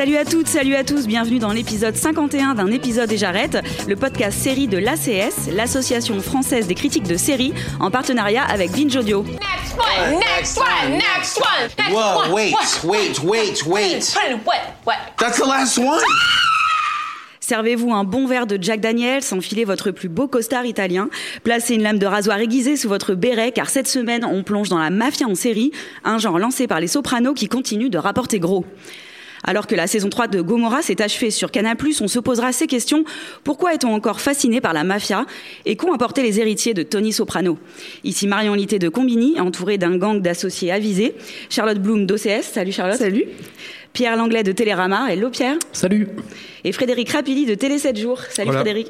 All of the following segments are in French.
Salut à toutes, salut à tous, bienvenue dans l'épisode 51 d'un épisode et j'arrête, le podcast série de l'ACS, l'Association française des critiques de séries, en partenariat avec Binge Audio. Next one, next one, next one, next Whoa, one. wait, wait, wait, wait. What, what? That's the last one. Servez-vous un bon verre de Jack Daniels, enfilez votre plus beau costard italien, placez une lame de rasoir aiguisée sous votre béret, car cette semaine, on plonge dans la mafia en série, un genre lancé par les sopranos qui continue de rapporter gros. Alors que la saison 3 de Gomorrah s'est achevée sur Canal+, on se posera ces questions. Pourquoi est-on encore fasciné par la mafia Et qu'ont apporté les héritiers de Tony Soprano? Ici Marion Litté de Combini, entourée d'un gang d'associés avisés. Charlotte Bloom d'OCS. Salut Charlotte. Salut. Pierre Langlais de Télérama. Hello Pierre. Salut. Et Frédéric Rapilly de Télé 7 jours. Salut Voilà. Frédéric.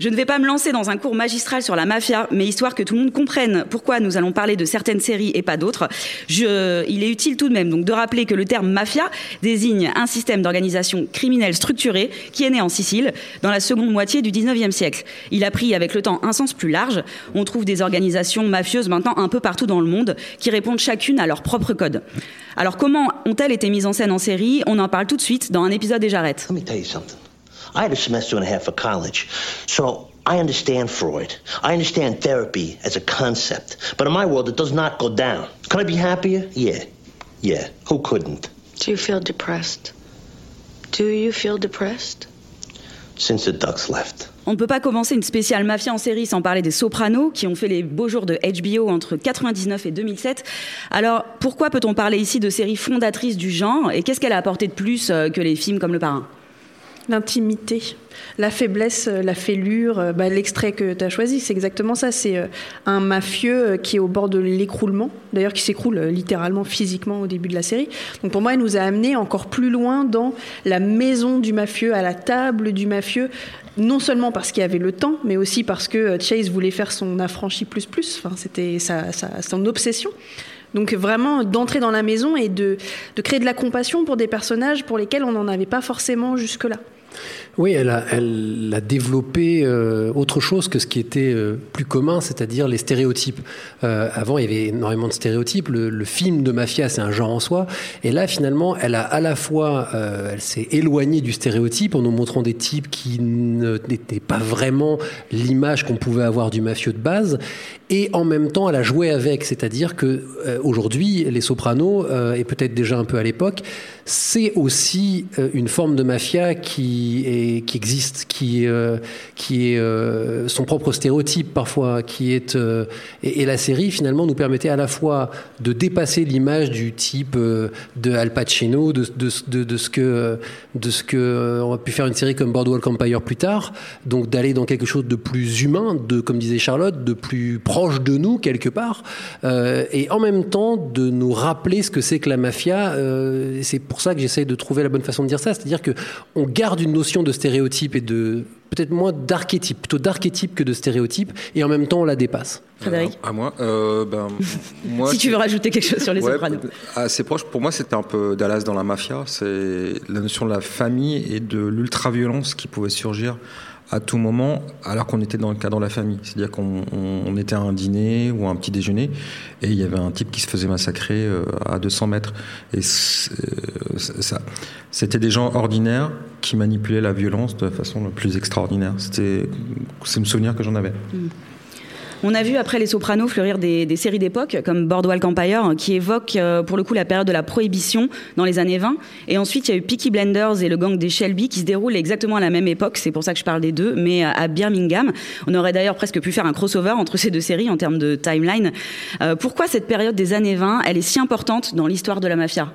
Je ne vais pas me lancer dans un cours magistral sur la mafia, mais histoire que tout le monde comprenne pourquoi nous allons parler de certaines séries et pas d'autres, je- il est utile tout de même donc de rappeler que le terme mafia désigne un système d'organisation criminelle structuré qui est né en Sicile dans la seconde moitié du 19e siècle. Il a pris avec le temps un sens plus large. On trouve des organisations mafieuses maintenant un peu partout dans le monde qui répondent chacune à leur propre code. Alors comment ont-elles été mises en scène en série? On en parle tout de suite dans un épisode you something. I had a semester and a half of college, so I understand Freud. I understand therapy as a concept. But in my world, it does not go down. Could I be happier? Yeah. Yeah. Who couldn't? Do you feel depressed? Do you feel depressed? Since the ducks left. On ne peut pas commencer une spéciale mafia en série sans parler des Sopranos, qui ont fait les beaux jours de HBO entre 99 et 2007. Alors, pourquoi peut-on parler ici de séries fondatrices du genre Et qu'est-ce qu'elle a apporté de plus euh, que les films comme Le Parrain? L'intimité, la faiblesse, euh, la fêlure, euh, bah, l'extrait que tu as choisi, c'est exactement ça. C'est euh, un mafieux qui est au bord de l'écroulement, d'ailleurs qui s'écroule littéralement physiquement au début de la série. Donc pour moi, elle nous a amené encore plus loin dans la maison du mafieux, à la table du mafieux, non seulement parce qu'il y avait le temps, mais aussi parce que Chase voulait faire son affranchi plus plus. Enfin, c'était sa- son obsession. Donc vraiment d'entrer dans la maison et de, créer de la compassion pour des personnages pour lesquels on n'en avait pas forcément jusque-là. Oui, elle a, développé euh, autre chose que ce qui était euh, plus commun, c'est-à-dire les stéréotypes. Euh, avant, il y avait énormément de stéréotypes. Le, le film de mafia, c'est un genre en soi. Et là, finalement, elle a à la fois, elle s'est éloignée du stéréotype en nous montrant des types qui n'étaient pas vraiment l'image qu'on pouvait avoir du mafieux de base. Et en même temps, elle a joué avec, c'est-à-dire que euh, aujourd'hui, les Sopranos, euh, et peut-être déjà un peu à l'époque, c'est aussi euh, une forme de mafia qui, existe, qui, est son propre stéréotype parfois, qui est et, la série finalement nous permettait à la fois de dépasser l'image du type de Al Pacino, de, ce que de ce que on a pu faire une série comme Boardwalk Empire plus tard, donc d'aller dans quelque chose de plus humain, de comme disait Charlotte, de plus proche de nous quelque part, euh, et en même temps de nous rappeler ce que c'est que la mafia. euh, c'est pour ça que j'essaye de trouver la bonne façon de dire ça, c'est-à-dire que on garde une notion de stéréotype et de peut-être moins d'archétype, plutôt d'archétype que de stéréotype, et en même temps on la dépasse. Frédéric À moi, euh, ben, moi Si tu veux rajouter quelque chose sur les Ouais, Sopranos. Assez proche. Pour moi, c'était un peu Dallas dans la mafia. C'est la notion de la famille et de l'ultra-violence qui pouvait surgir à tout moment, alors qu'on était dans le cadre de la famille. C'est-à-dire qu'on on- on était à un dîner ou à un petit déjeuner et il y avait un type qui se faisait massacrer euh, à 200 mètres. Et euh, ça, c'était des gens ordinaires qui manipulaient la violence de la façon la plus extraordinaire. C'était, c'est le souvenir que j'en avais. On a vu après les Sopranos fleurir des, séries d'époque comme Boardwalk Empire qui évoquent euh, pour le coup la période de la prohibition dans les années 20 et ensuite il y a eu Peaky Blinders et le gang des Shelby qui se déroulent exactement à la même époque. C'est pour ça que je parle des deux mais à Birmingham. On aurait d'ailleurs presque pu faire un crossover entre ces deux séries en termes de timeline. Euh, pourquoi cette période des années 20 elle est si importante dans l'histoire de la mafia?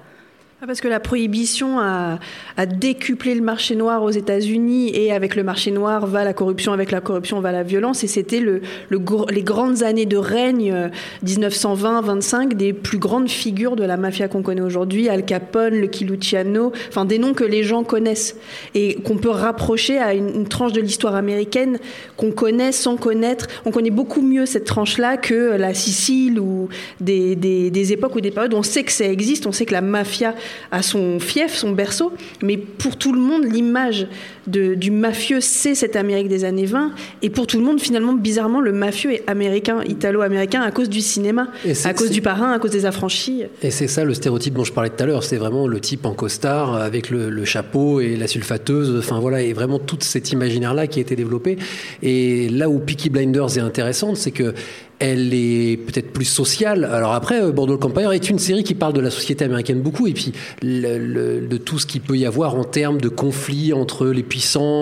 Parce que la prohibition a, a décuplé le marché noir aux États-Unis et avec le marché noir va la corruption, avec la corruption va la violence et c'était le, le les grandes années de règne euh, 1920-25 des plus grandes figures de la mafia qu'on connaît aujourd'hui, Al Capone, Lucky Luciano, enfin des noms que les gens connaissent et qu'on peut rapprocher à une, une tranche de l'histoire américaine qu'on connaît sans connaître. On connaît beaucoup mieux cette tranche-là que la Sicile ou des, des, des époques ou des périodes on sait que ça existe, on sait que la mafia a son fief, son berceau, mais pour tout le monde, l'image de- du mafieux, c'est cette Amérique des années 20, et pour tout le monde, finalement, bizarrement, le mafieux est américain, italo-américain, à cause du cinéma, à cause du parrain, à cause des affranchis. Et c'est ça le stéréotype dont je parlais tout à l'heure. C'est vraiment le type en costard avec le, le chapeau et la sulfateuse. Enfin voilà, et vraiment tout cet imaginaire-là qui a été développé. Et là où Peaky Blinders est intéressante, c'est que elle est peut-être plus sociale. Alors après, euh, Bordeaux Empire est une série qui parle de la société américaine beaucoup et puis le- le- de tout ce qu'il peut y avoir en termes de conflits entre les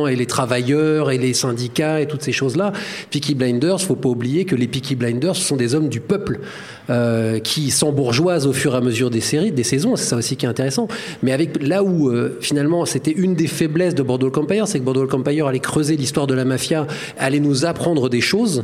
et les travailleurs et les syndicats et toutes ces choses-là. Peaky Blinders, faut pas oublier que les Peaky Blinders ce sont des hommes du peuple euh, qui s'embourgeoisent au fur et à mesure des séries, des saisons. C'est ça aussi qui est intéressant. Mais avec là où euh, finalement c'était une des faiblesses de Bordeaux Empire, c'est que Bordeaux Empire allait creuser l'histoire de la mafia, allait nous apprendre des choses.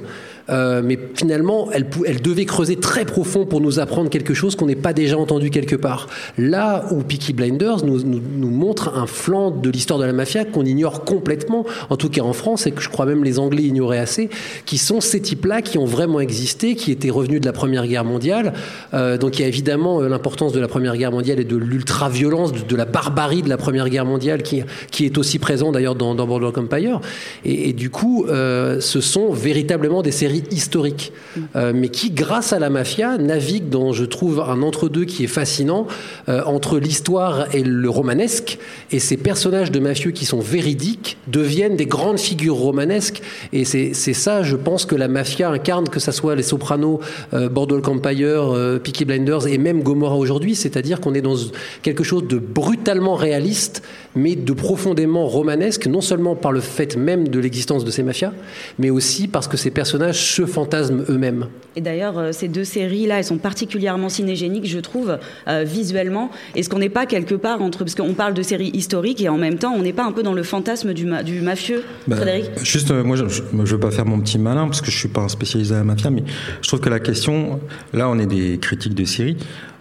Euh, mais finalement, elle, devait creuser très profond pour nous apprendre quelque chose qu'on n'ait pas déjà entendu quelque part. Là où Peaky Blinders nous, montre un flanc de l'histoire de la mafia qu'on ignore complètement, en tout cas en France, et que je crois même les Anglais ignoraient assez, qui sont ces types-là qui ont vraiment existé, qui étaient revenus de la Première Guerre mondiale. Euh, donc il y a évidemment euh, l'importance de la Première Guerre mondiale et de l'ultra-violence, de, la barbarie de la Première Guerre mondiale, qui, est aussi présent d'ailleurs dans, dans Boardwalk Empire. Et, du coup, ce sont véritablement des séries historiques, euh, mais qui, grâce à la mafia, naviguent dans, je trouve, un entre-deux qui est fascinant euh, entre l'histoire et le romanesque. Et ces personnages de mafieux qui sont véridiques deviennent des grandes figures romanesques. Et c'est ça, je pense, que la mafia incarne, que ça soit les Sopranos, euh, Boardwalk Empire, euh, Peaky Blinders et même Gomorrah aujourd'hui. C'est-à-dire qu'on est dans quelque chose de brutalement réaliste, mais de profondément romanesque, non seulement par le fait même de l'existence de ces mafias, mais aussi parce que ces personnages se fantasment eux-mêmes. Et d'ailleurs, euh, ces deux séries-là, elles sont particulièrement cinégéniques, je trouve, euh, visuellement. Est-ce qu'on n'est pas quelque part entre... Parce qu'on parle de séries historiques et en même temps, on n'est pas un peu dans le fantasme du, ma- du mafieux, Bah, Frédéric? Juste, euh, moi, je ne veux pas faire mon petit malin parce que je suis pas un spécialisé à la mafia, mais je trouve que la question, là, on est des critiques de série.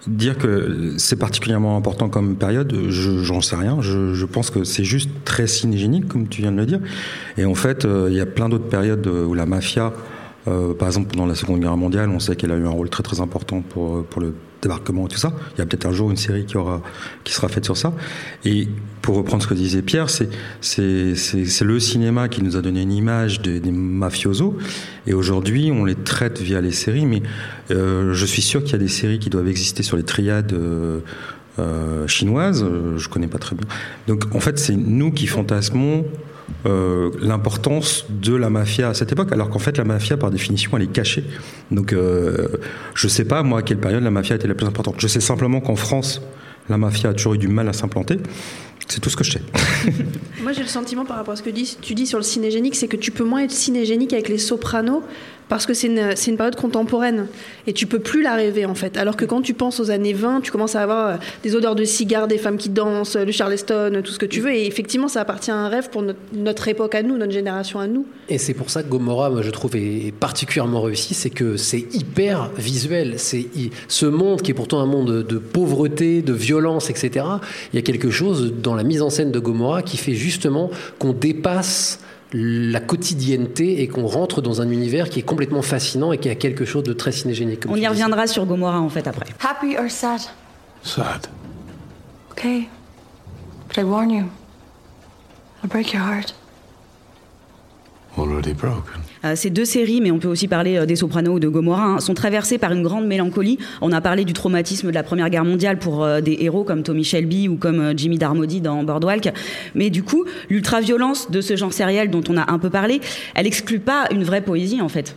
Dire que c'est particulièrement important comme période, je j'en sais rien. Je, pense que c'est juste très cinégénique, comme tu viens de le dire. Et en fait, euh, il y a plein d'autres périodes où la mafia, euh, par exemple pendant la Seconde Guerre mondiale, on sait qu'elle a eu un rôle très très important pour pour le débarquement et tout ça. Il y a peut-être un jour une série qui aura qui sera faite sur ça. Et pour reprendre ce que disait Pierre, c'est c'est c'est le cinéma qui nous a donné une image des, des mafiosos. Et aujourd'hui, on les traite via les séries. Mais euh, je suis sûr qu'il y a des séries qui doivent exister sur les triades. euh, euh, chinoises, je connais pas très bien. Donc en fait, c'est nous qui fantasmons euh, l'importance de la mafia à cette époque, alors qu'en fait la mafia par définition elle est cachée. Donc euh, je sais pas moi à quelle période la mafia était la plus importante. Je sais simplement qu'en France la mafia a toujours eu du mal à s'implanter. C'est tout ce que je sais. Moi, j'ai le sentiment par rapport à ce que tu dis sur le cinégénique, c'est que tu peux moins être cinégénique avec les sopranos parce que c'est une, période contemporaine et tu peux plus la rêver en fait. Alors que quand tu penses aux années 20, tu commences à avoir euh, des odeurs de cigares, des femmes qui dansent, le charleston, tout ce que tu veux. Et effectivement, ça appartient à un rêve pour notre, époque à nous, notre génération à nous. Et c'est pour ça que Gomorrah, moi, je trouve, est particulièrement réussi, c'est que c'est hyper visuel. C'est ce monde qui est pourtant un monde de pauvreté, de violence, etc. Il y a quelque chose dans la mise en scène de Gomorrah qui fait justement qu'on dépasse la quotidienneté et qu'on rentre dans un univers qui est complètement fascinant et qui a quelque chose de très cinégénique. comme On y reviendra sur Gomorrah en fait après. Happy or sad? Sad. Okay. But I warn you, I'll break your heart. Already broken. Euh, ces deux séries, mais on peut aussi parler euh, des Sopranos ou de Gomorrah, hein, sont traversées par une grande mélancolie. On a parlé du traumatisme de la Première Guerre mondiale pour euh, des héros comme Tommy Shelby ou comme Jimmy Darmody dans Boardwalk. Mais du coup, l'ultra-violence de ce genre sériel dont on a un peu parlé, elle exclut pas une vraie poésie en fait.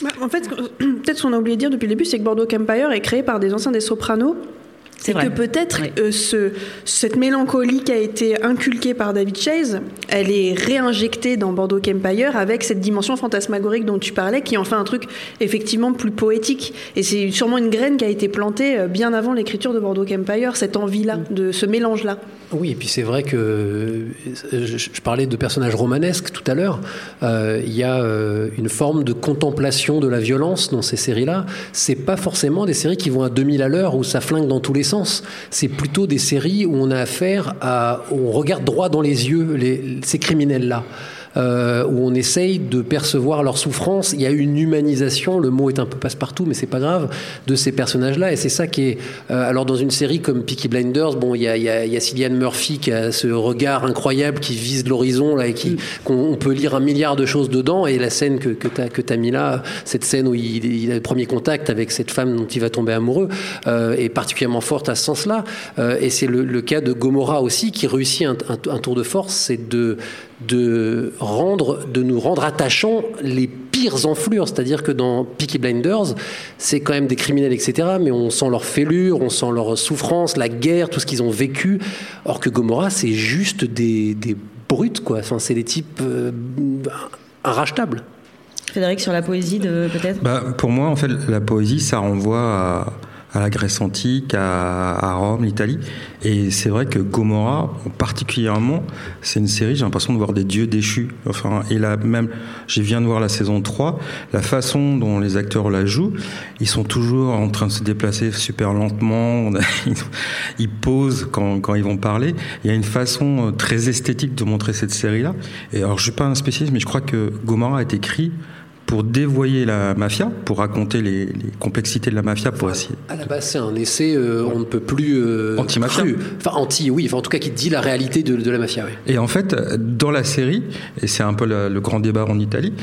Bah, en fait, peut-être ce qu'on a oublié de dire depuis le début, c'est que Bordeaux Empire est créé par des anciens des Sopranos C'est que peut-être euh, ce, cette mélancolie qui a été inculquée par David Chase, elle est réinjectée dans Bordeaux Empire avec cette dimension fantasmagorique dont tu parlais, qui en fait un truc effectivement plus poétique. Et c'est sûrement une graine qui a été plantée euh, bien avant l'écriture de Bordeaux Empire, cette envie-là, de ce mélange-là. Oui, et puis c'est vrai que euh, je, je parlais de personnages romanesques tout à l'heure. Euh, il y a une forme de contemplation de la violence dans ces séries-là. C'est pas forcément des séries qui vont à 2000 à l'heure où ça flingue dans tous les sens. C'est plutôt des séries où on a affaire à, on regarde droit dans les yeux ces criminels-là euh, où on essaye de percevoir leur souffrance. Il y a une humanisation, le mot est un peu passe-partout, mais c'est pas grave, de ces personnages-là. Et c'est ça qui est. Euh, alors, dans une série comme Peaky Blinders, bon, il y a, il y, a, il y a Cillian Murphy qui a ce regard incroyable qui vise l'horizon, là, et qui, qu'on peut lire un milliard de choses dedans. Et la scène que, que tu as, que as mis là, cette scène où il, il, a le premier contact avec cette femme dont il va tomber amoureux, euh, est particulièrement forte à ce sens-là. Euh, et c'est le, le, cas de Gomorrah aussi, qui réussit un, un, un tour de force, c'est de de rendre, de nous rendre attachants les pires enflures. C'est-à-dire que dans Peaky Blinders, c'est quand même des criminels, etc. Mais on sent leur fêlure, on sent leur souffrance, la guerre, tout ce qu'ils ont vécu. Or que Gomorrah, c'est juste des, des brutes, quoi. Enfin, c'est des types euh. Frédéric, sur la poésie, de peut-être? Bah, Pour moi, en fait, la poésie, ça renvoie à à la Grèce antique, à, à Rome, l'Italie. Et c'est vrai que Gomorrah, particulièrement, c'est une série, j'ai l'impression de voir des dieux déchus. Enfin, et là, même, je viens de voir la saison 3, la façon dont les acteurs la jouent, ils sont toujours en train de se déplacer super lentement, ils posent quand, quand ils vont parler. Il y a une façon très esthétique de montrer cette série-là. Et alors, je suis pas un spécialiste, mais je crois que Gomorrah est écrit pour dévoyer la mafia, pour raconter les, les, complexités de la mafia, pour essayer. À la base, c'est un essai, euh, on ne peut plus. Euh, Anti-mafia Enfin, anti, oui, enfin, en tout cas, qui dit la réalité de, de la mafia. Oui. Et en fait, dans la série, et c'est un peu le, le, grand débat en Italie,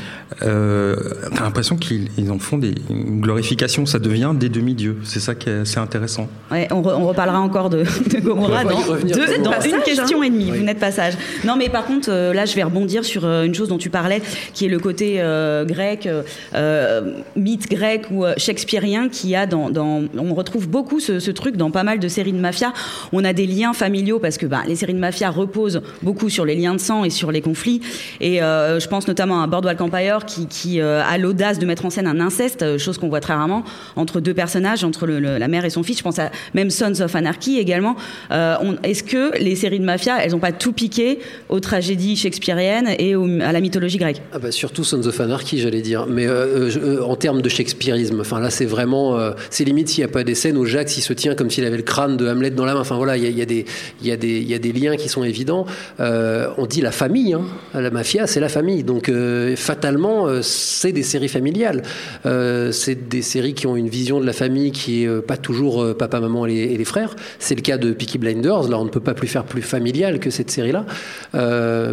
euh, t'as l'impression qu'ils en font des, une glorification, ça devient des demi-dieux. C'est ça qui est assez intéressant. Ouais, on, re, on reparlera encore de, de Gomorrah dans, deux, dans passage, une question hein. et demie. Oui. Vous n'êtes pas sage. Non, mais par contre, euh, là, je vais rebondir sur une chose dont tu parlais, qui est le côté euh, grec grec, euh, mythe grec ou euh, shakespearien qui a dans, on retrouve beaucoup ce, truc dans pas mal de séries de mafia. On a des liens familiaux parce que bah, les séries de mafia reposent beaucoup sur les liens de sang et sur les conflits. Et euh, je pense notamment à Boardwalk Empire qui, euh, a l'audace de mettre en scène un inceste, chose qu'on voit très rarement entre deux personnages, entre la mère et son fils. Je pense à même Sons of Anarchy également. Euh, Est-ce que les séries de mafia, elles n'ont pas tout piqué aux tragédies shakespeariennes et à la mythologie grecque? Ah bah Surtout Sons of Anarchy, j'allais dire. Mais euh, euh, en termes de shakespearisme, enfin là, c'est vraiment, euh, c'est limite s'il n'y a pas des scènes où Jacques il se tient comme s'il avait le crâne de Hamlet dans la main. Enfin voilà, il y a des liens qui sont évidents. on dit la famille, hein. la mafia, c'est la famille. Donc fatalement, c'est des séries familiales. c'est des séries qui ont une vision de la famille qui est pas toujours papa, maman et les, et les frères. C'est le cas de Peaky Blinders. Là, on ne peut pas plus faire plus familial que cette série-là.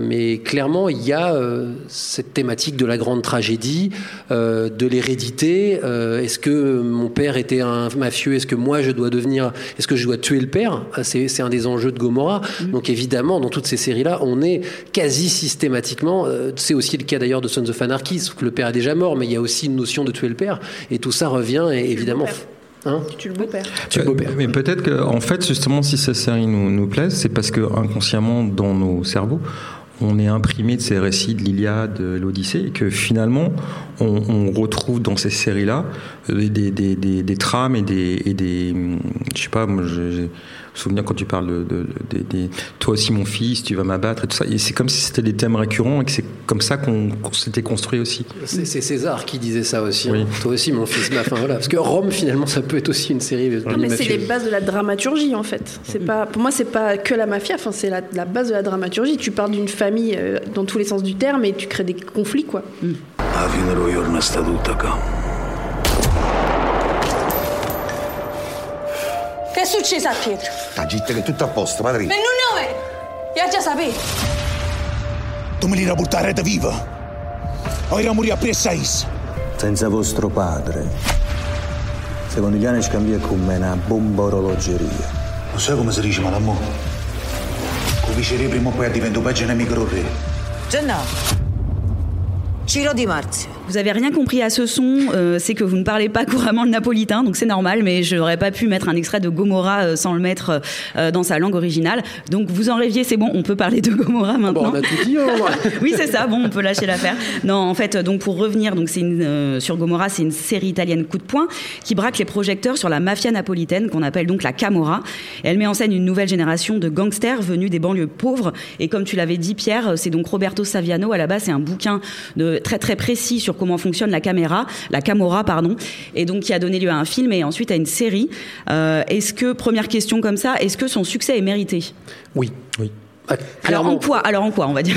mais clairement, il y a cette thématique de la grande tragédie, euh, de l'hérédité. Euh, est-ce que mon père était un mafieux? Est-ce que moi je dois devenir Est-ce que je dois tuer le père? C'est un des enjeux de Gomorrah. Mmh. Donc évidemment, dans toutes ces séries-là, on est quasi systématiquement. Euh, c'est aussi le cas d'ailleurs de Sons of Anarchy, sauf que le père est déjà mort, mais il y a aussi une notion de tuer le père. Et tout ça revient et, évidemment. Hein? Tu le beau-père. Tu le beau-père. Mais peut-être que, en fait, justement, si cette série nous, nous plaise, c'est parce que inconsciemment, dans nos cerveaux, on est imprimé de ces récits de l'Iliade, de l'Odyssée, que finalement, on, retrouve dans ces séries-là des, des, des, des, trames et des, et des, je sais pas, moi, j'ai souvenir quand tu parles de, de, de, de, toi aussi mon fils, tu vas m'abattre et tout ça. Et c'est comme si c'était des thèmes récurrents et que c'est comme ça qu'on qu s'était construit aussi. C'est César qui disait ça aussi. Oui. Hein. Toi aussi mon fils. Enfin voilà, parce que Rome finalement ça peut être aussi une série. De non mais c'est les bases de la dramaturgie en fait. C'est pas, pour moi c'est pas que la mafia. Enfin c'est la, la, base de la dramaturgie. Tu parles d'une famille euh, dans tous les sens du terme et tu crées des conflits quoi. Mm. È successo a Pietro? Ah, Gitte, che è tutto a posto, padrino. Ma non è! Io già sapevo. Tu me li portare da viva. O era morire a Pressais. Senza vostro padre. Secondo gli anni scambia con me una bomba orologeria. Non sai come si dice, ma l'amore? Con viceré prima o poi diventa peggio nemico re. Già no. Ciro Di Marzio. Vous avez rien compris à ce son, euh, c'est que vous ne parlez pas couramment le napolitain, donc c'est normal, mais je n'aurais pas pu mettre un extrait de Gomorrah euh, sans le mettre euh, dans sa langue originale. Donc vous en rêviez, c'est bon, on peut parler de Gomorrah maintenant. Bon, on a tout dit. oui, c'est ça. Bon, on peut lâcher l'affaire. Non, en fait, donc pour revenir, donc c'est une sur Gomorrah, c'est une série italienne coup de poing qui braque les projecteurs sur la mafia napolitaine qu'on appelle donc la Camorra. Elle met en scène une nouvelle génération de gangsters venus des banlieues pauvres. Et comme tu l'avais dit, Pierre, c'est donc Roberto Saviano. À la base, c'est un bouquin de très très précis sur comment fonctionne la caméra, la Camorra, pardon. Et donc qui a donné lieu à un film et ensuite à une série. Euh, est-ce que première question comme ça, est-ce que son succès est mérité? Oui. Oui. Ah, Alors en quoi Alors en quoi, on va dire?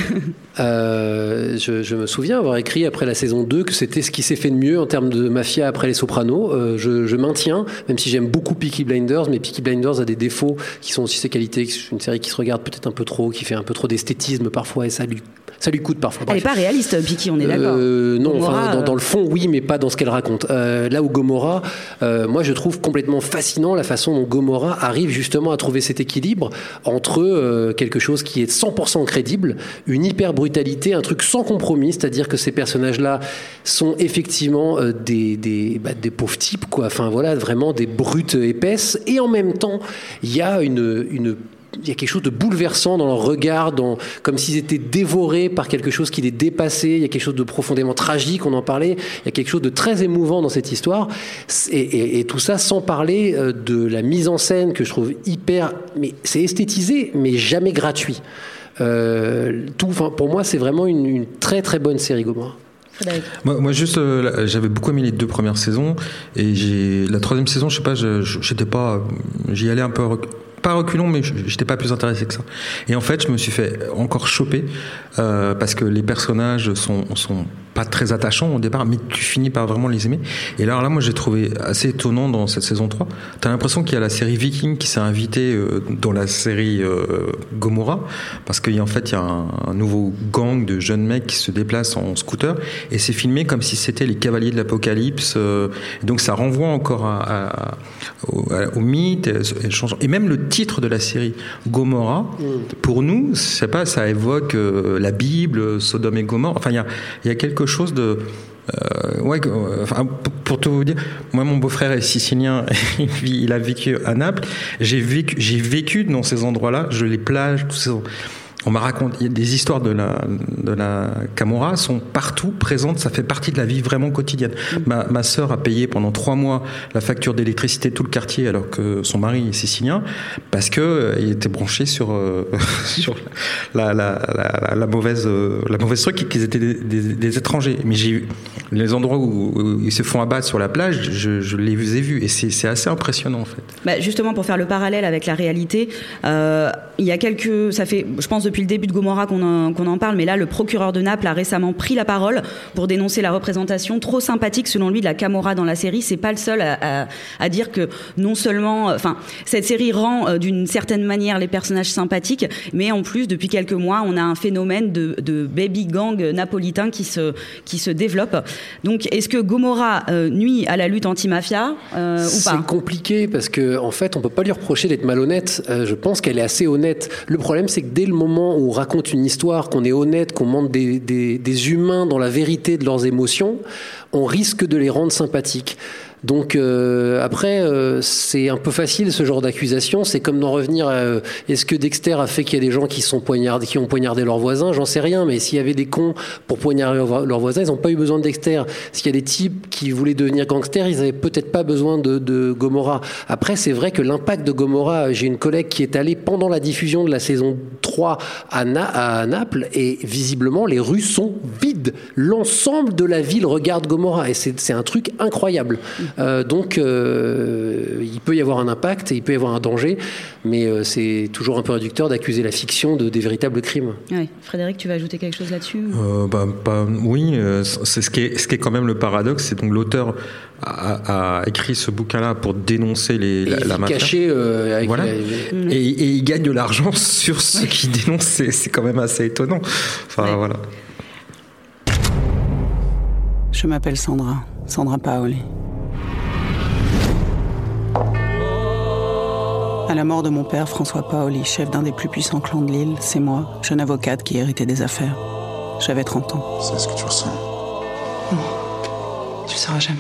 Euh, je, je me souviens avoir écrit après la saison 2 que c'était ce qui s'est fait de mieux en termes de mafia après les Sopranos. Euh, je, je maintiens, même si j'aime beaucoup Peaky Blinders, mais Peaky Blinders a des défauts qui sont aussi ses qualités. C'est une série qui se regarde peut-être un peu trop, qui fait un peu trop d'esthétisme parfois et ça lui, ça lui coûte parfois. Elle n'est pas réaliste, Piki, on est d'accord. Euh, non, Gomorrah, enfin, dans, euh, dans le fond, oui, mais pas dans ce qu'elle raconte. Euh, là où Gomorrah, euh, moi, je trouve complètement fascinant la façon dont Gomorrah arrive justement à trouver cet équilibre entre euh, quelque chose qui est 100% crédible, une hyper brutalité, un truc sans compromis, c'est-à-dire que ces personnages-là sont effectivement euh, des, des, bah, des pauvres types, quoi. Enfin, voilà, vraiment des brutes épaisses, et en même temps, il y a une, une il y a quelque chose de bouleversant dans leur regard, dans, comme s'ils étaient dévorés par quelque chose qui les dépassait. Il y a quelque chose de profondément tragique, on en parlait. Il y a quelque chose de très émouvant dans cette histoire. Et, et- et tout ça sans parler euh, de la mise en scène que je trouve hyper. Mais c'est esthétisé, mais jamais gratuit. Euh, tout, pour moi, c'est vraiment une, une très très bonne série Gomorrah. Moi, moi, juste, euh, j'avais beaucoup aimé les deux premières saisons et j'ai la troisième saison, je sais pas, j'étais pas, j'y allais un peu. Pas reculons, mais j'étais pas plus intéressé que ça. Et en fait, je me suis fait encore choper euh, parce que les personnages sont pas très attachants au départ, mais tu finis par vraiment les aimer. Et alors là, moi, j'ai trouvé assez étonnant dans cette saison 3. T'as l'impression qu'il y a la série Viking qui s'est invitée euh, dans la série euh, Gomorrah parce qu'en fait, il y a un, un nouveau gang de jeunes mecs qui se déplacent en scooter et c'est filmé comme si c'était les cavaliers de l'apocalypse. euh, donc ça renvoie encore à, à- au, mythe et, même le titre de la série Gomorrah. Pour nous, je sais pas, ça évoque euh, la Bible, Sodome et Gomorrah. Enfin, il y a, y a quelque chose de euh, ouais, euh, pour tout vous dire, moi mon beau-frère est sicilien, il il a vécu à Naples. J'ai vécu, vécu dans ces endroits-là, je les plages, tous ces on m'a raconté des histoires de la de la Camorra sont partout présentes. Ça fait partie de la vie vraiment quotidienne. Ma, ma sœur a payé pendant trois mois la facture d'électricité tout le quartier alors que son mari est sicilien parce que euh, il était branché sur euh, sur la, la, la, la mauvaise euh, la mauvaise truc qu'ils étaient des, des- des étrangers. Mais j'ai les endroits où, où ils se font abattre sur la plage, je, je les ai vus et c'est c'est assez impressionnant en fait. Bah, justement, pour faire le parallèle avec la réalité, euh, il y a quelques, ça fait, je pense depuis le début de Gomorrah qu'on en, parle, mais là, le procureur de Naples a récemment pris la parole pour dénoncer la représentation trop sympathique, selon lui, de la Camorra dans la série. C'est pas le seul à, dire que non seulement, enfin, cette série rend euh, d'une certaine manière les personnages sympathiques, mais en plus, depuis quelques mois, on a un phénomène de, baby gang napolitain qui se, développe. Donc, est-ce que Gomorrah euh, nuit à la lutte anti-mafia euh, ou C'est pas compliqué parce que en fait, on peut pas lui reprocher d'être malhonnête. Euh, je pense qu'elle est assez honnête. Le problème, c'est que dès le moment où on raconte une histoire, qu'on est honnête, qu'on montre des, humains dans la vérité de leurs émotions, on risque de les rendre sympathiques. Donc euh, après, euh, c'est un peu facile ce genre d'accusation. C'est comme d'en revenir. à, euh, Est-ce que Dexter a fait qu'il y a des gens qui sont poignardés, qui ont poignardé leurs voisins? J'en sais rien. Mais s'il y avait des cons pour poignarder leurs voisins, ils n'ont pas eu besoin de Dexter. S'il y a des types qui voulaient devenir gangsters, ils n'avaient peut-être pas besoin de, de Gomorrah. Après, c'est vrai que l'impact de Gomorrah. J'ai une collègue qui est allée pendant la diffusion de la saison 3 à, à Naples et visiblement les rues sont vides. L'ensemble de la ville regarde Gomorrah et c'est un truc incroyable. Euh, donc euh, il peut y avoir un impact et il peut y avoir un danger, mais euh, c'est toujours un peu réducteur d'accuser la fiction de des véritables crimes. Ouais. Frédéric, tu vas ajouter quelque chose là-dessus Euh, bah, bah, oui, c'est ce qui est ce qui est quand même le paradoxe, c'est donc l'auteur a, a écrit ce bouquin-là pour dénoncer les, la, il la vit mafia. caché, euh, avec voilà. la- et, et il gagne de l'argent sur ceux qui dénoncent. C'est c'est quand même assez étonnant. Enfin voilà. Je m'appelle Sandra, Sandra Paoli. À la mort de mon père, François Paoli, chef d'un des plus puissants clans de l'île, c'est moi, jeune avocate qui héritait des affaires. J'avais 30 ans. C'est ce que tu ressens. Non. Tu sauras jamais.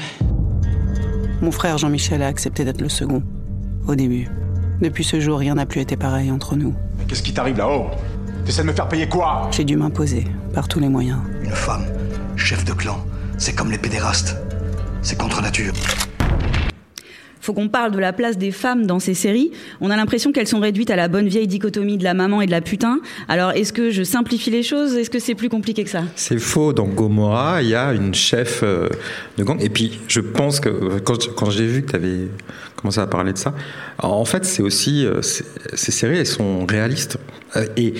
Mon frère Jean-Michel a accepté d'être le second. Au début. Depuis ce jour, rien n'a plus été pareil entre nous. Mais qu'est-ce qui t'arrive là-haut? T'essaies de me faire payer quoi? J'ai dû m'imposer, par tous les moyens. Une femme, chef de clan, c'est comme les pédérastes. C'est contre nature. Faut qu'on parle de la place des femmes dans ces séries. On a l'impression qu'elles sont réduites à la bonne vieille dichotomie de la maman et de la putain. Alors, est-ce que je simplifie les choses? Est-ce que c'est plus compliqué que ça? C'est faux. Dans Gomorrah, il y a une chef euh, de gang. Et puis, je pense que quand, j'ai vu que tu avais commencé à parler de ça, en fait, c'est aussi. euh, Ces séries, elles sont réalistes. Euh, Et.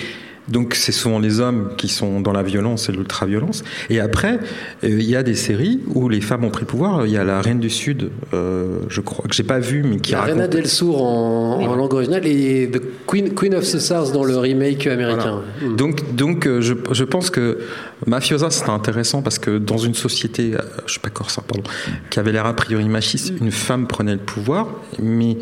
Donc c'est souvent les hommes qui sont dans la violence et l'ultra-violence. Et après, euh, il y a des séries où les femmes ont pris le pouvoir. Il y a la Reine du Sud, euh, je crois, que j'ai pas vu, mais qui Il y a raconte... Rena Del Sur en, en langue originale et The Queen, Queen of the South dans le remake américain. Voilà. Donc, donc euh, je, je pense que Mafiosa, c'était intéressant parce que dans une société, je suis pas corse, hein, pardon, qui avait l'air a priori machiste, une femme prenait le pouvoir, mais,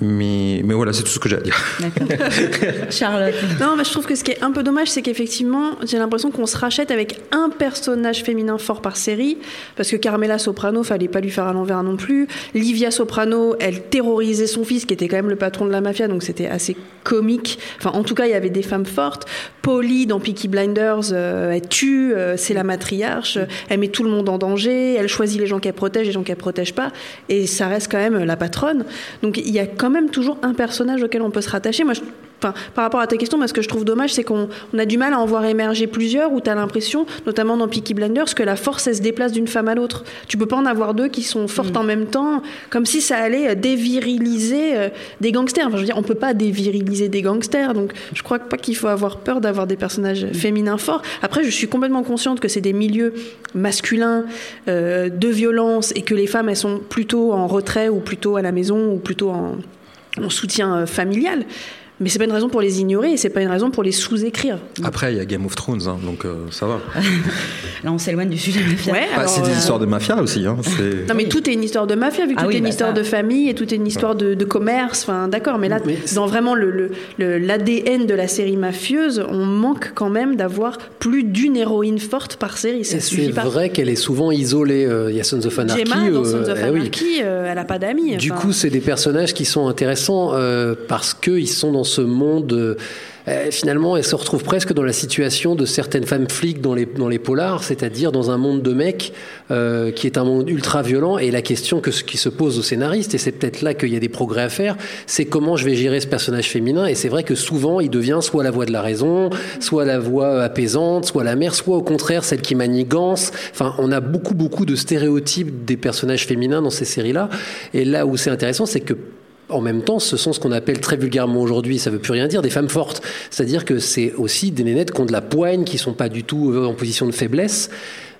mais, mais voilà, c'est tout ce que j'ai à dire. Charlotte. Non, mais je trouve que ce qui est un peu dommage, c'est qu'effectivement, j'ai l'impression qu'on se rachète avec un personnage féminin fort par série, parce que Carmela Soprano, fallait pas lui faire à l'envers non plus. Livia Soprano, elle terrorisait son fils, qui était quand même le patron de la mafia, donc c'était assez comique. Enfin, en tout cas, il y avait des femmes fortes. Polly, dans Peaky Blinders, euh, elle tue, euh, c'est la matriarche, elle met tout le monde en danger, elle choisit les gens qu'elle protège, les gens qu'elle protège pas, et ça reste quand même la patronne. Donc il y a quand même toujours un personnage auquel on peut se rattacher. Moi, je- Enfin, par rapport à ta question, moi, ce que je trouve dommage, c'est qu'on on a du mal à en voir émerger plusieurs, où tu as l'impression, notamment dans Peaky Blinders, que la force, elle se déplace d'une femme à l'autre. Tu peux pas en avoir deux qui sont fortes en même temps, comme si ça allait euh, déviriliser euh, des gangsters. Enfin, je veux dire, on peut pas déviriliser des gangsters, donc je crois pas qu'il faut avoir peur d'avoir des personnages féminins forts. Après, je suis complètement consciente que c'est des milieux masculins euh, de violence et que les femmes, elles sont plutôt en retrait ou plutôt à la maison ou plutôt en, en soutien familial. Mais c'est pas une raison pour les ignorer et c'est pas une raison pour les sous-écrire. Après, il y a Game of Thrones, hein, donc euh, ça va. Là, on s'éloigne du sujet de mafia. Ouais, Bah, c'est des euh, histoires de mafia aussi. Hein, Non, mais tout est une histoire de mafia, vu que Ah tout oui, est une bah histoire ça. de famille et tout est une histoire de, de commerce. Enfin, d'accord, mais là, dans vraiment le, le- le- l'ADN de la série mafieuse, on manque quand même d'avoir plus d'une héroïne forte par série. C'est vrai qu'elle est souvent isolée. euh, Il y a Sons of Anarchy. Gemma, dans euh, Sons of eh oui. Anarchy, euh, elle a pas d'amis. Du Enfin, coup, c'est des personnages qui sont intéressants euh, parce qu'ils sont dans ce monde. euh, euh, finalement, elles se retrouvent presque dans la situation de certaines femmes flics dans les, dans les polars, c'est-à-dire dans un monde de mecs euh, qui est un monde ultra violent. Et la question que, qui se pose aux scénaristes, et c'est peut-être là qu'il y a des progrès à faire, c'est comment je vais gérer ce personnage féminin. Et c'est vrai que souvent, il devient soit la voix de la raison, soit la voix apaisante, soit la mère, soit au contraire celle qui manigance. Enfin, on a beaucoup, beaucoup de stéréotypes des personnages féminins dans ces séries-là. Et là où c'est intéressant, c'est que en même temps, ce sont ce qu'on appelle très vulgairement aujourd'hui, ça veut plus rien dire, des femmes fortes. C'est-à-dire que c'est aussi des nénettes qui ont de la poigne, qui sont pas du tout euh, en position de faiblesse.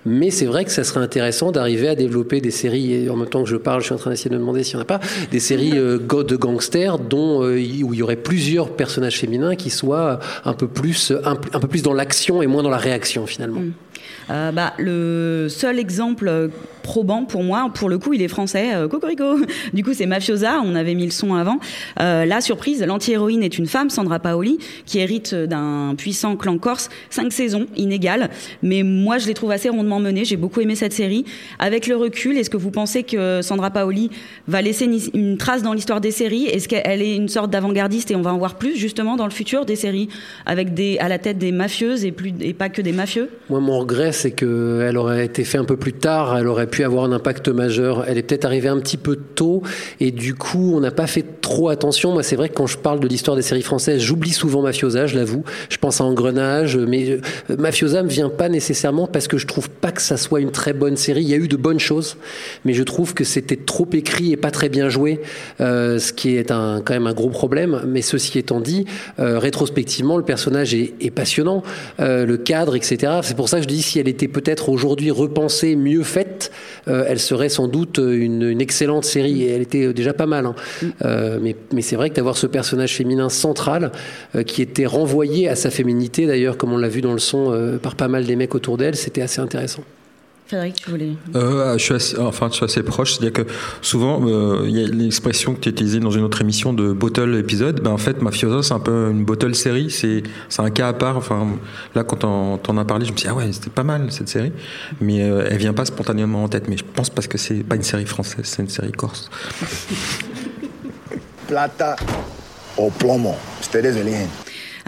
Mais c'est vrai que ça serait intéressant d'arriver à développer des séries, et en même temps que je parle, je suis en train d'essayer de me demander s'il n'y en a pas, des séries euh, de gangsters dont, euh, où il y aurait plusieurs personnages féminins qui soient un peu plus, un, un peu plus dans l'action et moins dans la réaction finalement. Euh, bah, le seul exemple euh, probant pour moi, pour le coup, il est français, euh, Cocorico. Du coup, c'est Mafiosa, on avait mis le son avant. Euh, la surprise, l'anti-héroïne est une femme, Sandra Paoli, qui hérite d'un puissant clan corse, cinq saisons, inégales. Mais moi, je les trouve assez rondement menées, j'ai beaucoup aimé cette série. Avec le recul, est-ce que vous pensez que Sandra Paoli va laisser une, trace dans l'histoire des séries? Est-ce qu'elle est une sorte d'avant-gardiste et on va en voir plus justement dans le futur des séries avec à la tête des mafieuses et, et pas que des mafieux? Moi, mon regret, c'est qu'elle aurait été faite un peu plus tard, elle aurait pu avoir un impact majeur. Elle est peut-être arrivée un petit peu tôt, et du coup, on n'a pas fait trop attention. Moi, c'est vrai que quand je parle de l'histoire des séries françaises, j'oublie souvent Mafiosa, je l'avoue. Je pense à Engrenage, mais euh, Mafiosa me vient pas nécessairement parce que je trouve pas que ça soit une très bonne série. Il y a eu de bonnes choses, mais je trouve que c'était trop écrit et pas très bien joué, euh, ce qui est un, quand même un gros problème. Mais ceci étant dit, euh, rétrospectivement, le personnage est, passionnant, le cadre, etc. C'est pour ça que je dis si elle était peut-être aujourd'hui repensée, mieux faite, euh, elle serait sans doute une, excellente série. Et elle était déjà pas mal. hein. Euh, mais c'est vrai que d'avoir ce personnage féminin central euh, qui était renvoyé à sa féminité, d'ailleurs, comme on l'a vu dans le son par pas mal des mecs autour d'elle, c'était assez intéressant. Frédéric, tu voulais euh, je, suis assez, enfin, je suis assez proche. C'est-à-dire que souvent, euh, il y a l'expression que tu as utilisée dans une autre émission de bottle épisode. Ben, en fait, Mafioso, c'est un peu une bottle série. C'est, c'est un cas à part. Enfin, là, quand on en as parlé, je me suis dit, ah ouais, c'était pas mal cette série. Mais euh, elle vient pas spontanément en tête. Mais je pense parce que c'est pas une série française, c'est une série corse. Plata o plomo. Ustedes eligen.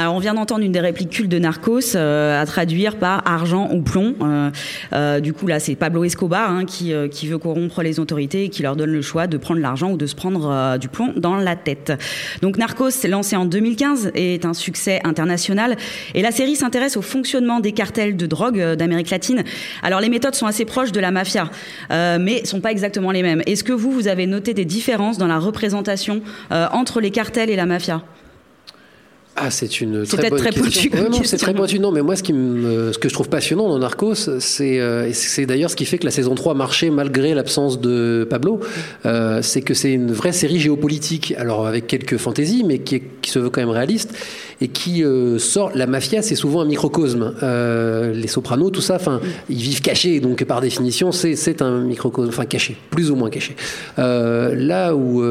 Alors on vient d'entendre une des répliques de Narcos euh, à traduire par argent ou plomb. Euh, euh, du coup là c'est Pablo Escobar hein, qui, euh, qui veut corrompre les autorités et qui leur donne le choix de prendre l'argent ou de se prendre euh, du plomb dans la tête. Donc Narcos lancé en 2015 est un succès international et la série s'intéresse au fonctionnement des cartels de drogue euh, d'Amérique latine. Alors les méthodes sont assez proches de la mafia euh, mais sont pas exactement les mêmes. Est-ce que vous vous avez noté des différences dans la représentation euh, entre les cartels et la mafia? Ah, c'est une très bonne très question. comme Ouais, non, c'est très pointu. Non, mais moi, ce, qui me, ce que je trouve passionnant dans Narcos, c'est euh, c'est d'ailleurs ce qui fait que la saison 3 marchait malgré l'absence de Pablo, euh, c'est que c'est une vraie série géopolitique, alors avec quelques fantaisies, mais qui, est- qui se veut quand même réaliste et qui euh, sort. La mafia, c'est souvent un microcosme. Euh, les Sopranos, tout ça, enfin, ils vivent cachés, donc par définition, c'est un microcosme, enfin caché, plus ou moins caché. Euh, là où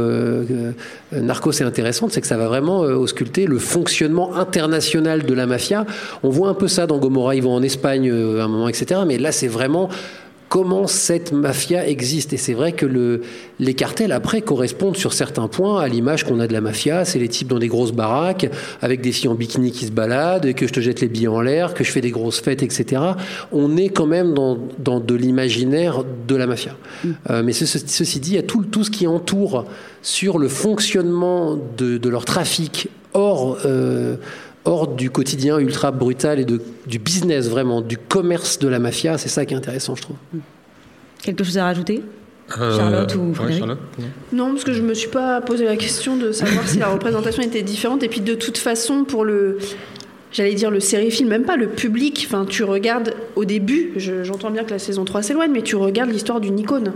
Narcos est intéressante, c'est que ça va vraiment ausculter le fonctionnement international de la mafia. On voit un peu ça dans Gomorrah, ils vont en Espagne à un moment, etc. Mais là, c'est vraiment comment cette mafia existe. Et c'est vrai que le, les cartels, après, correspondent sur certains points à l'image qu'on a de la mafia. C'est les types dans des grosses baraques, avec des filles en bikini qui se baladent, et que je te jette les billets en l'air, que je fais des grosses fêtes, etc. On est quand même dans, dans de l'imaginaire de la mafia. Euh, mais ce- ce- ceci dit, il y a tout, tout ce qui entoure sur le fonctionnement de, de leur trafic hors... euh, hors du quotidien ultra brutal et de, du business vraiment, du commerce de la mafia, c'est ça qui est intéressant, je trouve. Quelque chose à rajouter Euh, Charlotte ou ouais, Frédéric Charlotte Non, parce que je me suis pas posé la question de savoir si la représentation était différente. Et puis de toute façon, pour le, j'allais dire le série-film, même pas le public. Enfin, tu regardes au début. je- J'entends bien que la saison 3 s'éloigne, mais tu regardes l'histoire d'une icône.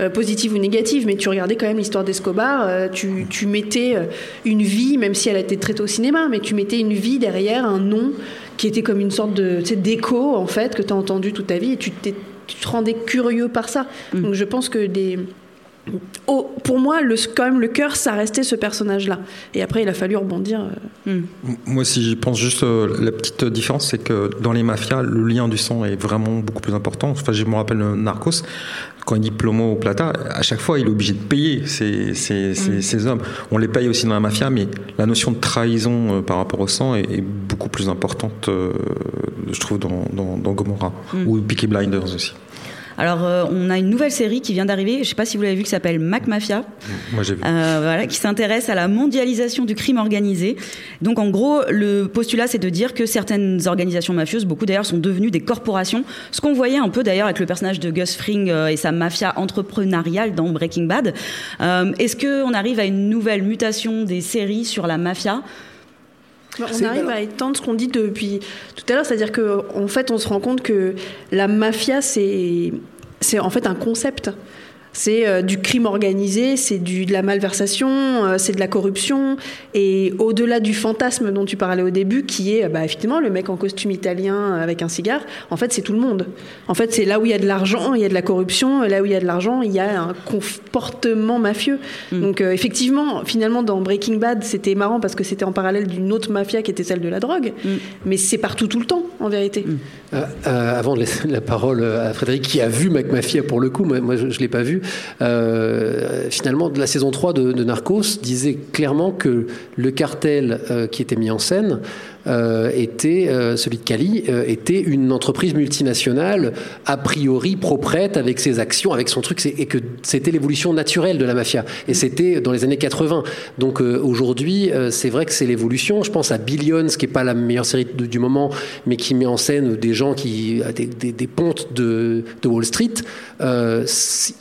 Euh, positive ou négative, mais tu regardais quand même l'histoire d'Escobar, euh, tu, tu mettais euh, une vie, même si elle a été traitée au cinéma, mais tu mettais une vie derrière un nom qui était comme une sorte de d'écho, en fait, que tu as entendu toute ta vie, et tu, te rendais curieux par ça. Donc je pense que des, Oh, pour moi, le, quand même, le cœur, ça restait ce personnage-là. Et après, il a fallu rebondir. euh. M- Moi, si j'y pense juste, euh, la petite différence, c'est que dans les mafias, le lien du sang est vraiment beaucoup plus important. Enfin, je me rappelle euh, Narcos, quand il dit plomo ou plata, à chaque fois, il est obligé de payer ces, ces, ces- ces hommes. On les paye aussi dans la mafia, mais la notion de trahison euh, par rapport au sang est, est beaucoup plus importante, euh, je trouve, dans, dans, dans Gomorrah. Ou Peaky Blinders aussi. Alors, euh, on a une nouvelle série qui vient d'arriver, je ne sais pas si vous l'avez vu, qui s'appelle Mac Mafia. Moi, j'ai vu. Euh, voilà, qui s'intéresse à la mondialisation du crime organisé. Donc en gros, le postulat, c'est de dire que certaines organisations mafieuses, beaucoup d'ailleurs, sont devenues des corporations. Ce qu'on voyait un peu d'ailleurs avec le personnage de Gus Fring euh, et sa mafia entrepreneuriale dans Breaking Bad. Euh, Est-ce qu'on arrive à une nouvelle mutation des séries sur la mafia? On arrive à étendre ce qu'on dit depuis tout à l'heure, c'est-à-dire qu'en en fait, on se rend compte que la mafia, c'est c'est en fait un concept. C'est euh, du crime organisé, c'est du- de la malversation, euh, c'est de la corruption. Et au-delà du fantasme dont tu parlais au début, qui est bah, effectivement le mec en costume italien avec un cigare, en fait, c'est tout le monde. En fait, c'est là où il y a de l'argent, il y a de la corruption. Là où il y a de l'argent, il y a un comportement mafieux. Donc, euh, effectivement, finalement, dans Breaking Bad, c'était marrant parce que c'était en parallèle d'une autre mafia qui était celle de la drogue. Mais c'est partout tout le temps, en vérité. Euh, euh, avant de laisser la parole à Frédéric, qui a vu McMafia pour le coup, moi, moi, je ne l'ai pas vu, euh, finalement, la saison 3 de, Narcos disait clairement que le cartel euh, qui était mis en scène était, euh, celui de Cali, euh, était une entreprise multinationale a priori proprette avec ses actions, avec son truc, et que c'était l'évolution naturelle de la mafia. Et c'était dans les années 80. Donc euh, aujourd'hui, euh, c'est vrai que c'est l'évolution. Je pense à Billions, qui est pas la meilleure série du moment, mais qui met en scène des gens qui, des, pontes de, Wall Street, euh,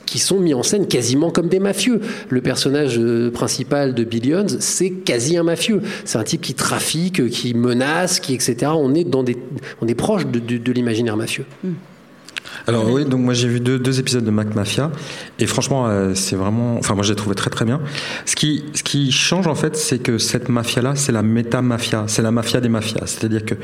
qui sont mis en scène quasiment comme des mafieux. Le personnage euh, principal de Billions, c'est quasi un mafieux. C'est un type qui trafique, qui menace, qui etc. On est dans des, on est proche de, l'imaginaire mafieux. Alors oui, donc moi j'ai vu deux, deux épisodes de Mac Mafia et franchement euh, c'est vraiment, enfin moi j'ai trouvé très très bien. Ce qui ce qui change en fait, c'est que cette mafia là, c'est la méta mafia, c'est la mafia des mafias. C'est-à-dire que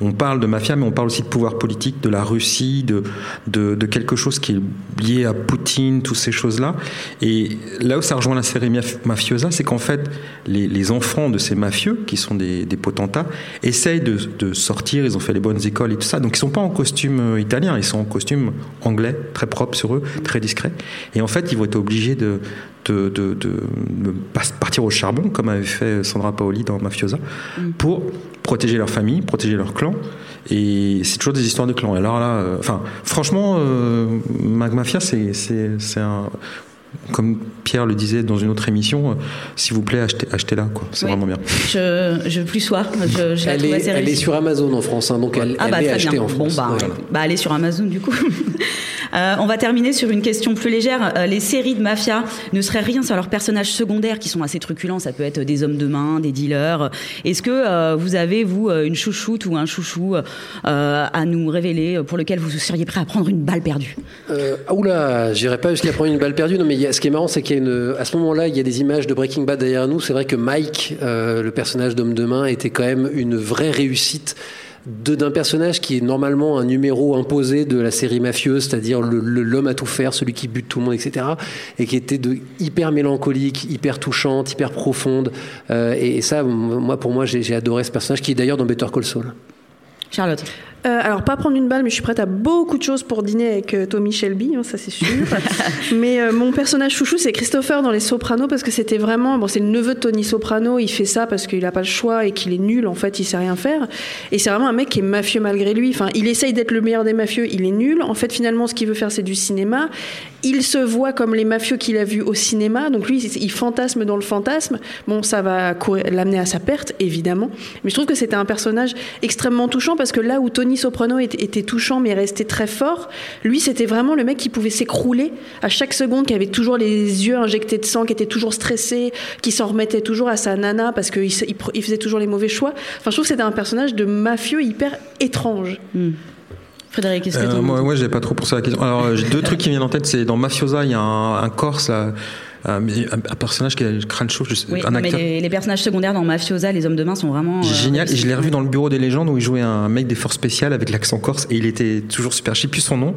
on parle de mafia, mais on parle aussi de pouvoir politique, de la Russie, de, de, de quelque chose qui est lié à Poutine, toutes ces choses-là. Et là où ça rejoint la série Maf- Mafiosa, c'est qu'en fait, les, les enfants de ces mafieux, qui sont des, des potentats, essayent de, de sortir, ils ont fait les bonnes écoles et tout ça. Donc ils sont pas en costume euh, italien, ils sont en costume anglais, très propre sur eux, très discret. Et en fait, ils vont être obligés de, de, de, de- de pas- partir au charbon, comme avait fait Sandra Paoli dans Mafiosa, pour protéger leur famille, protéger leur clan. Et c'est toujours des histoires de clans. Alors là, euh, franchement, euh, Mag Mafia, c'est un. Comme Pierre le disait dans une autre émission, euh, s'il vous plaît, achetez, achetez-la, quoi. C'est Oui. vraiment bien. Je, je plus soir. Je, je la Elle est, elle est sur Amazon en France, hein, donc elle, Ah elle bah est achetée bien. en France. Bon bah, Voilà. bah allez sur Amazon du coup. Euh, on va terminer sur une question plus légère. Euh, les séries de mafia ne seraient rien sans leurs personnages secondaires qui sont assez truculents. Ça peut être des hommes de main, des dealers. Est-ce que euh, vous avez vous une chouchoute ou un chouchou à nous révéler pour lequel vous seriez prêt à prendre une balle perdue? Ah oula, j'irai pas jusqu'à prendre une balle perdue. Non, mais y a- ce qui est marrant, c'est qu'il y a une, à ce moment-là, il y a des images de Breaking Bad derrière nous. C'est vrai que Mike, le personnage d'homme de main, était quand même une vraie réussite d'un personnage qui est normalement un numéro imposé de la série mafieuse, c'est-à-dire l'homme à tout faire, celui qui bute tout le monde, etc. Et qui était de hyper mélancolique, hyper touchante, hyper profonde. Euh, et, et ça, moi, pour moi, j'ai adoré ce personnage qui est d'ailleurs dans Better Call Saul. Charlotte Euh, alors, pas prendre une balle, mais je suis prête à beaucoup de choses pour dîner avec euh, Tommy Shelby, hein, ça c'est sûr. mais euh, mon personnage chouchou, c'est Christopher dans Les Sopranos, parce que c'était vraiment. Bon, c'est le neveu de Tony Soprano, il fait ça parce qu'il n'a pas le choix et qu'il est nul, en fait, il sait rien faire. Et c'est vraiment un mec qui est mafieux malgré lui. Enfin, il essaye d'être le meilleur des mafieux, il est nul. En fait, finalement, ce qu'il veut faire, c'est du cinéma. Il se voit comme les mafieux qu'il a vus au cinéma, donc lui, il fantasme dans le fantasme. Bon, ça va l'amener à sa perte, évidemment. Mais je trouve que c'était un personnage extrêmement touchant parce que là où Tony Soprano était, était touchant mais restait très fort, lui, c'était vraiment le mec qui pouvait s'écrouler à chaque seconde, qui avait toujours les yeux injectés de sang, qui était toujours stressé, qui s'en remettait toujours à sa nana parce qu'il il, il faisait toujours les mauvais choix. Enfin, je trouve que c'était un personnage de mafieux hyper étrange. Frédéric, est-ce que Euh, moi, ouais, j'ai pas trop pensé à la question. Alors, euh, j'ai deux trucs qui viennent en tête. C'est dans Mafiosa, il y a un, un Corse, là, un, personnage qui a le crâne chauve, je sais- Oui, un mais les, les personnages secondaires dans Mafiosa, les hommes de main sont vraiment. euh, Génial. Et je l'ai revu dans le bureau des légendes où il jouait un mec des forces spéciales avec l'accent corse et il était toujours super. Je sais plus son nom.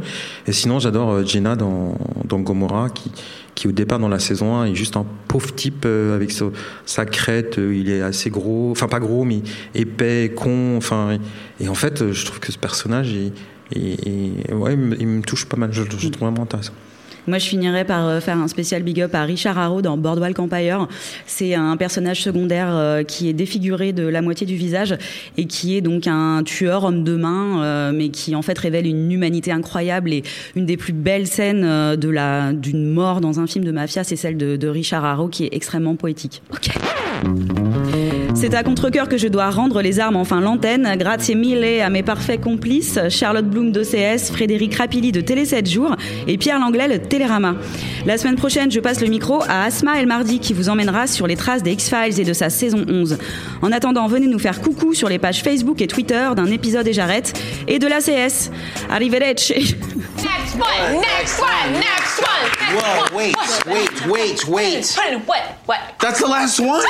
Et sinon, j'adore euh, Jenna dans, dans Gomorrah qui, qui au départ dans la saison 1 est juste un pauvre type euh, avec sa, sa crête. Il est assez gros, enfin pas gros, mais épais, con. Enfin, et, en fait, je trouve que ce personnage ouais, il me, il me touche pas mal. Je, je le trouve vraiment intéressant. Moi, je finirais par euh, faire un spécial big up à Richard Harrow dans Boardwalk Empire. C'est un personnage secondaire euh, qui est défiguré de la moitié du visage et qui est donc un tueur homme de main, euh, mais qui en fait révèle une humanité incroyable et une des plus belles scènes de la d'une mort dans un film de mafia, c'est celle de, de Richard Harrow qui est extrêmement poétique. Ok. C'est à contre-cœur que je dois rendre les armes, enfin l'antenne. Grazie mille à mes parfaits complices, Charlotte Bloom d'OCS, Frédéric Rapilly de Télé 7 jours et Pierre Langlais de Télérama. La semaine prochaine, je passe le micro à Asma El Mardi qui vous emmènera sur les traces des X-Files et de sa saison 11. En attendant, venez nous faire coucou sur les pages Facebook et Twitter d'un épisode et j'arrête et de l'ACS. Arrivederci. Next one, next one, next one. Whoa, wait, wait, wait, wait. What? What? That's the last one?